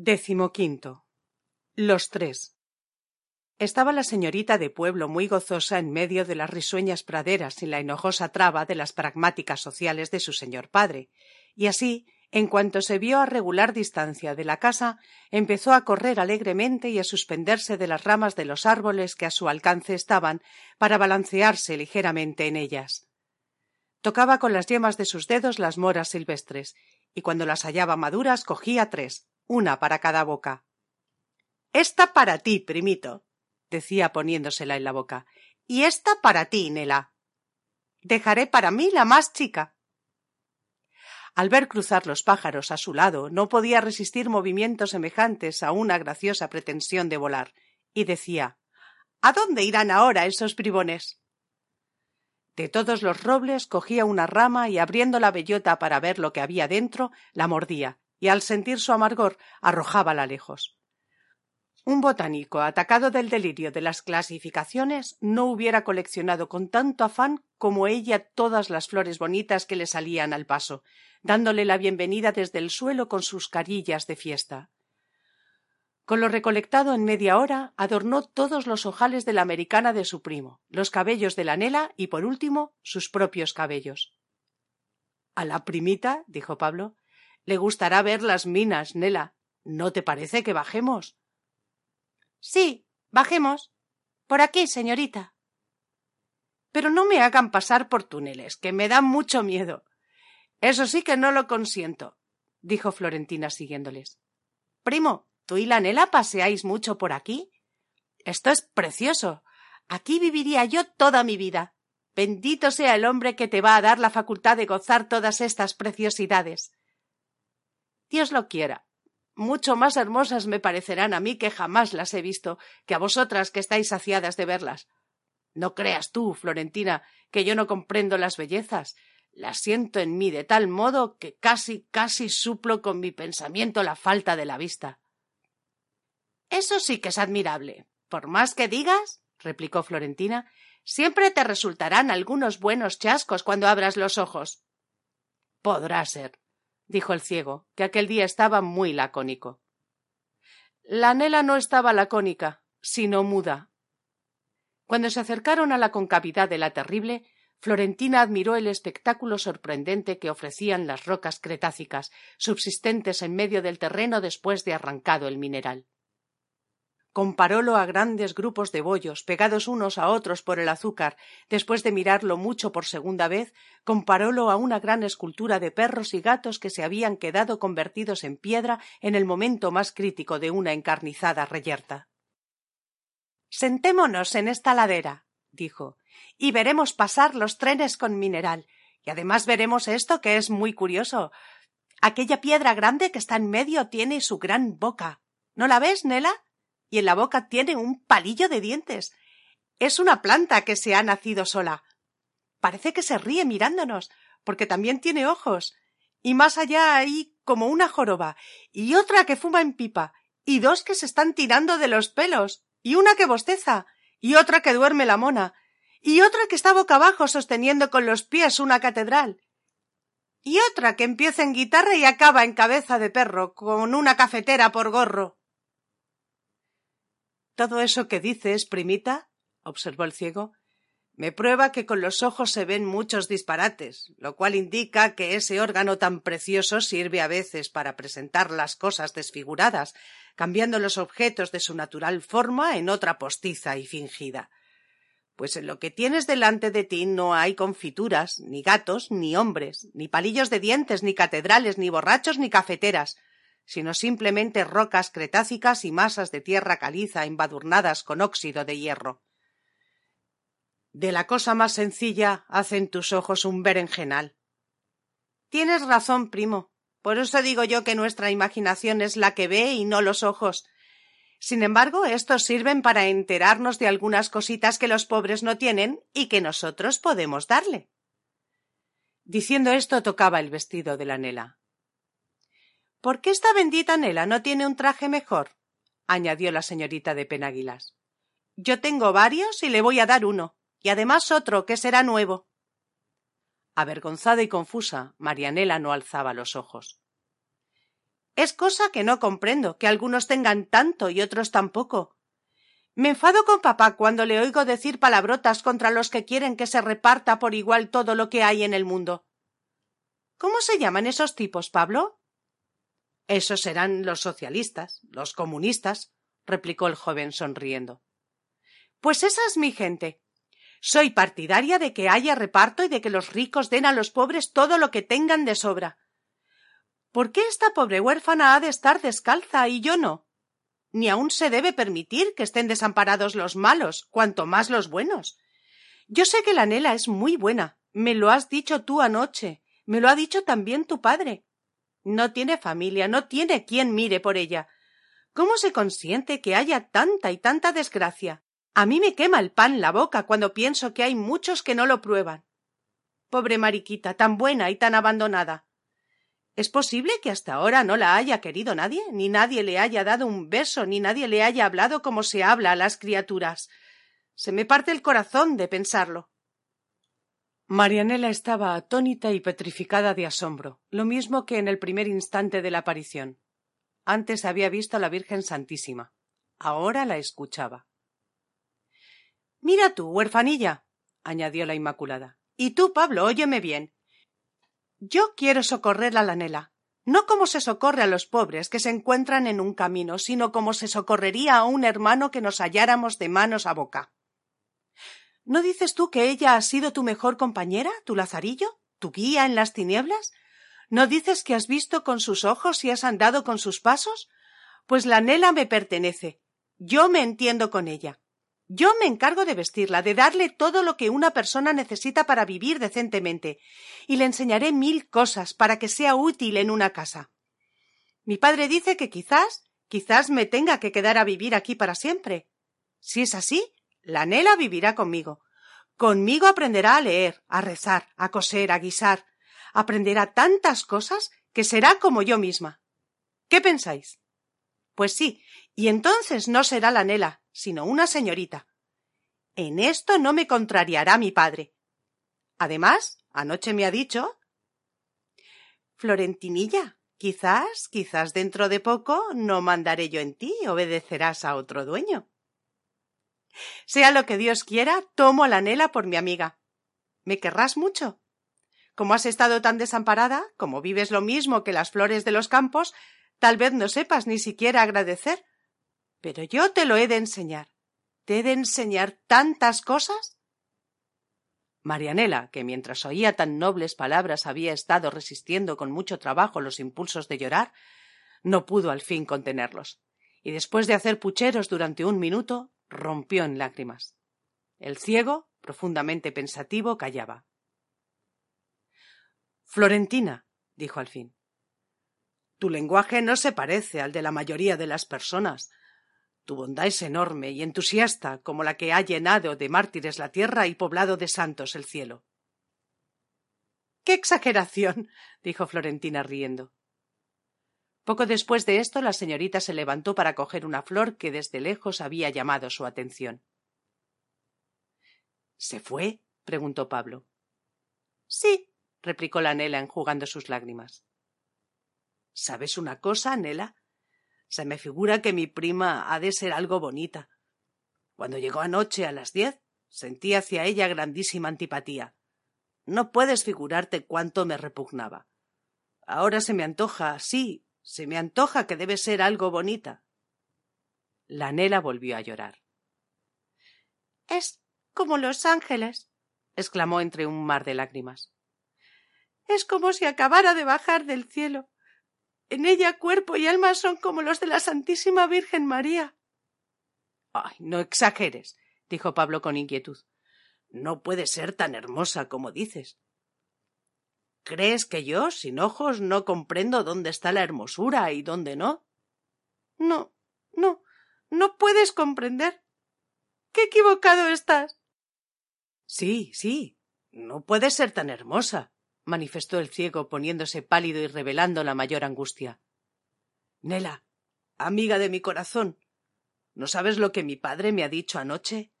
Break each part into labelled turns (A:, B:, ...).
A: Décimo quinto. Los tres. Estaba la señorita de pueblo muy gozosa en medio de las risueñas praderas y la enojosa traba de las pragmáticas sociales de su señor padre, y así, en cuanto se vio a regular distancia de la casa, empezó a correr alegremente y a suspenderse de las ramas de los árboles que a su alcance estaban para balancearse ligeramente en ellas. Tocaba con las yemas de sus dedos las moras silvestres, y cuando las hallaba maduras cogía tres, una para cada boca. Esta para ti, primito, decía poniéndosela en la boca, y esta para ti, Nela. Dejaré para mí la más chica. Al ver cruzar los pájaros a su lado, no podía resistir movimientos semejantes a una graciosa pretensión de volar, y decía ¿A dónde irán ahora esos bribones? De todos los robles cogía una rama y abriendo la bellota para ver lo que había dentro, la mordía, y al sentir su amargor arrojábala lejos. Un botánico atacado del delirio de las clasificaciones no hubiera coleccionado con tanto afán como ella todas las flores bonitas que le salían al paso, dándole la bienvenida desde el suelo con sus carillas de fiesta. Con lo recolectado en media hora adornó todos los ojales de la americana de su primo, los cabellos de la Nela y, por último, sus propios cabellos. A la primita, dijo Pablo, le gustará ver las minas, Nela. ¿No te parece que bajemos?
B: Sí, bajemos. Por aquí, señorita.
A: Pero no me hagan pasar por túneles, que me dan mucho miedo. Eso sí que no lo consiento, dijo Florentina siguiéndoles. Primo, ¿tú y la Nela paseáis mucho por aquí? Esto es precioso. Aquí viviría yo toda mi vida. Bendito sea el hombre que te va a dar la facultad de gozar todas estas preciosidades. Dios lo quiera. Mucho más hermosas me parecerán a mí que jamás las he visto, que a vosotras que estáis saciadas de verlas. No creas tú, Florentina, que yo no comprendo las bellezas. Las siento en mí de tal modo que casi, casi suplo con mi pensamiento la falta de la vista. Eso sí que es admirable. Por más que digas, replicó Florentina, siempre te resultarán algunos buenos chascos cuando abras los ojos. Podrá ser, dijo el ciego, que aquel día estaba muy lacónico. La Nela no estaba lacónica, sino muda. Cuando se acercaron a la concavidad de la terrible, Florentina admiró el espectáculo sorprendente que ofrecían las rocas cretácicas, subsistentes en medio del terreno después de arrancado el mineral comparólo a grandes grupos de bollos pegados unos a otros por el azúcar después de mirarlo mucho por segunda vez comparólo a una gran escultura de perros y gatos que se habían quedado convertidos en piedra en el momento más crítico de una encarnizada reyerta. Sentémonos en esta ladera dijo y veremos pasar los trenes con mineral. Y además veremos esto que es muy curioso. Aquella piedra grande que está en medio tiene su gran boca. No la ves nela y en la boca tiene un palillo de dientes. Es una planta que se ha nacido sola. Parece que se ríe mirándonos, porque también tiene ojos. Y más allá hay como una joroba, y otra que fuma en pipa, y dos que se están tirando de los pelos, y una que bosteza, y otra que duerme la mona, y otra que está boca abajo sosteniendo con los pies una catedral, y otra que empieza en guitarra y acaba en cabeza de perro, con una cafetera por gorro. Todo eso que dices, primita, observó el ciego, me prueba que con los ojos se ven muchos disparates, lo cual indica que ese órgano tan precioso sirve a veces para presentar las cosas desfiguradas, cambiando los objetos de su natural forma en otra postiza y fingida. Pues en lo que tienes delante de ti no hay confituras, ni gatos, ni hombres, ni palillos de dientes, ni catedrales, ni borrachos, ni cafeteras sino simplemente rocas cretácicas y masas de tierra caliza embadurnadas con óxido de hierro. De la cosa más sencilla hacen tus ojos un berenjenal. Tienes razón, primo. Por eso digo yo que nuestra imaginación es la que ve y no los ojos. Sin embargo, estos sirven para enterarnos de algunas cositas que los pobres no tienen y que nosotros podemos darle. Diciendo esto tocaba el vestido de la Nela. ¿Por qué esta bendita Nela no tiene un traje mejor? añadió la señorita de Penaguilas. Yo tengo varios y le voy a dar uno, y además otro que será nuevo. Avergonzada y confusa, Marianela no alzaba los ojos. Es cosa que no comprendo, que algunos tengan tanto y otros tan poco. Me enfado con papá cuando le oigo decir palabrotas contra los que quieren que se reparta por igual todo lo que hay en el mundo. ¿Cómo se llaman esos tipos, Pablo? Esos serán los socialistas, los comunistas, replicó el joven sonriendo. Pues esa es mi gente. Soy partidaria de que haya reparto y de que los ricos den a los pobres todo lo que tengan de sobra. ¿Por qué esta pobre huérfana ha de estar descalza y yo no? Ni aun se debe permitir que estén desamparados los malos, cuanto más los buenos. Yo sé que la Nela es muy buena. Me lo has dicho tú anoche. Me lo ha dicho también tu padre. No tiene familia, no tiene quien mire por ella. ¿Cómo se consiente que haya tanta y tanta desgracia? A mí me quema el pan la boca cuando pienso que hay muchos que no lo prueban. Pobre Mariquita, tan buena y tan abandonada. ¿Es posible que hasta ahora no la haya querido nadie, ni nadie le haya dado un beso, ni nadie le haya hablado como se habla a las criaturas? Se me parte el corazón de pensarlo. Marianela estaba atónita y petrificada de asombro, lo mismo que en el primer instante de la aparición. Antes había visto a la Virgen Santísima. Ahora la escuchaba. Mira tú, huerfanilla, añadió la Inmaculada. Y tú, Pablo, óyeme bien. Yo quiero socorrer a la Nela, no como se socorre a los pobres que se encuentran en un camino, sino como se socorrería a un hermano que nos halláramos de manos a boca. ¿No dices tú que ella ha sido tu mejor compañera, tu lazarillo, tu guía en las tinieblas? ¿No dices que has visto con sus ojos y has andado con sus pasos? Pues la Nela me pertenece. Yo me entiendo con ella. Yo me encargo de vestirla, de darle todo lo que una persona necesita para vivir decentemente, y le enseñaré mil cosas para que sea útil en una casa. Mi padre dice que quizás, quizás me tenga que quedar a vivir aquí para siempre. Si es así, la Nela vivirá conmigo. Conmigo aprenderá a leer, a rezar, a coser, a guisar. Aprenderá tantas cosas que será como yo misma. ¿Qué pensáis? Pues sí, y entonces no será la Nela, sino una señorita. En esto no me contrariará mi padre. Además, anoche me ha dicho. Florentinilla, quizás, quizás dentro de poco no mandaré yo en ti, obedecerás a otro dueño. Sea lo que Dios quiera, tomo a la Nela por mi amiga. ¿Me querrás mucho? Como has estado tan desamparada, como vives lo mismo que las flores de los campos, tal vez no sepas ni siquiera agradecer, pero yo te lo he de enseñar. Te he de enseñar tantas cosas. Marianela, que mientras oía tan nobles palabras había estado resistiendo con mucho trabajo los impulsos de llorar, no pudo al fin contenerlos, y después de hacer pucheros durante un minuto, rompió en lágrimas. El ciego, profundamente pensativo, callaba. Florentina, dijo al fin, tu lenguaje no se parece al de la mayoría de las personas, tu bondad es enorme y entusiasta como la que ha llenado de mártires la tierra y poblado de santos el cielo. ¡Qué exageración! dijo Florentina riendo. Poco después de esto la señorita se levantó para coger una flor que desde lejos había llamado su atención. ¿Se fue? preguntó Pablo. Sí, replicó la Nela enjugando sus lágrimas. ¿Sabes una cosa, Nela? Se me figura que mi prima ha de ser algo bonita. Cuando llegó anoche a las diez, sentí hacia ella grandísima antipatía. No puedes figurarte cuánto me repugnaba. Ahora se me antoja, sí, se me antoja que debe ser algo bonita. La Nela volvió a llorar.
B: Es como los ángeles, exclamó entre un mar de lágrimas. Es como si acabara de bajar del cielo. En ella cuerpo y alma son como los de la Santísima Virgen María.
A: Ay, no exageres, dijo Pablo con inquietud. No puede ser tan hermosa como dices. ¿Crees que yo, sin ojos, no comprendo dónde está la hermosura y dónde no?
C: No, no, no puedes comprender. ¡Qué equivocado estás!
A: Sí, sí, no puedes ser tan hermosa, manifestó el ciego poniéndose pálido y revelando la mayor angustia. Nela, amiga de mi corazón, ¿no sabes lo que mi padre me ha dicho anoche?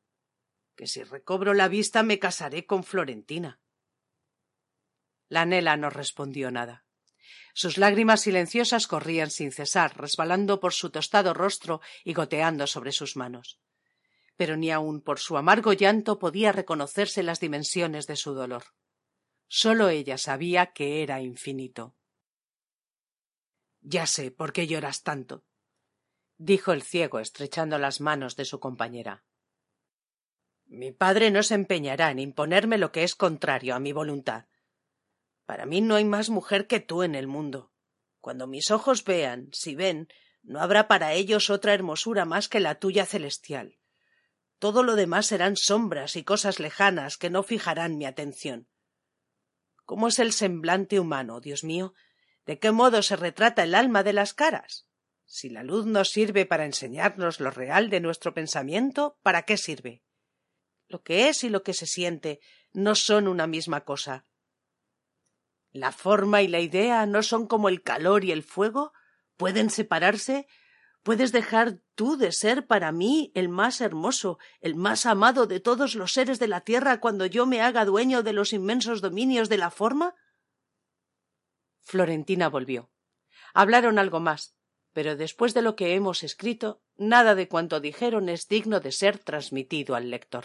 A: Que si recobro la vista me casaré con Florentina. La Nela no respondió nada. Sus lágrimas silenciosas corrían sin cesar, resbalando por su tostado rostro y goteando sobre sus manos. Pero ni aun por su amargo llanto podía reconocerse las dimensiones de su dolor. Sólo ella sabía que era infinito. Ya sé por qué lloras tanto, dijo el ciego estrechando las manos de su compañera. Mi padre no se empeñará en imponerme lo que es contrario a mi voluntad. Para mí no hay más mujer que tú en el mundo. Cuando mis ojos vean, si ven, no habrá para ellos otra hermosura más que la tuya celestial. Todo lo demás serán sombras y cosas lejanas que no fijarán mi atención. ¿Cómo es el semblante humano, Dios mío? ¿De qué modo se retrata el alma de las caras? Si la luz no sirve para enseñarnos lo real de nuestro pensamiento, ¿para qué sirve? Lo que es y lo que se siente no son una misma cosa. La forma y la idea no son como el calor y el fuego, pueden separarse, puedes dejar tú de ser para mí el más hermoso, el más amado de todos los seres de la tierra cuando yo me haga dueño de los inmensos dominios de la forma? Florentina volvió. Hablaron algo más, pero después de lo que hemos escrito, nada de cuanto dijeron es digno de ser transmitido al lector.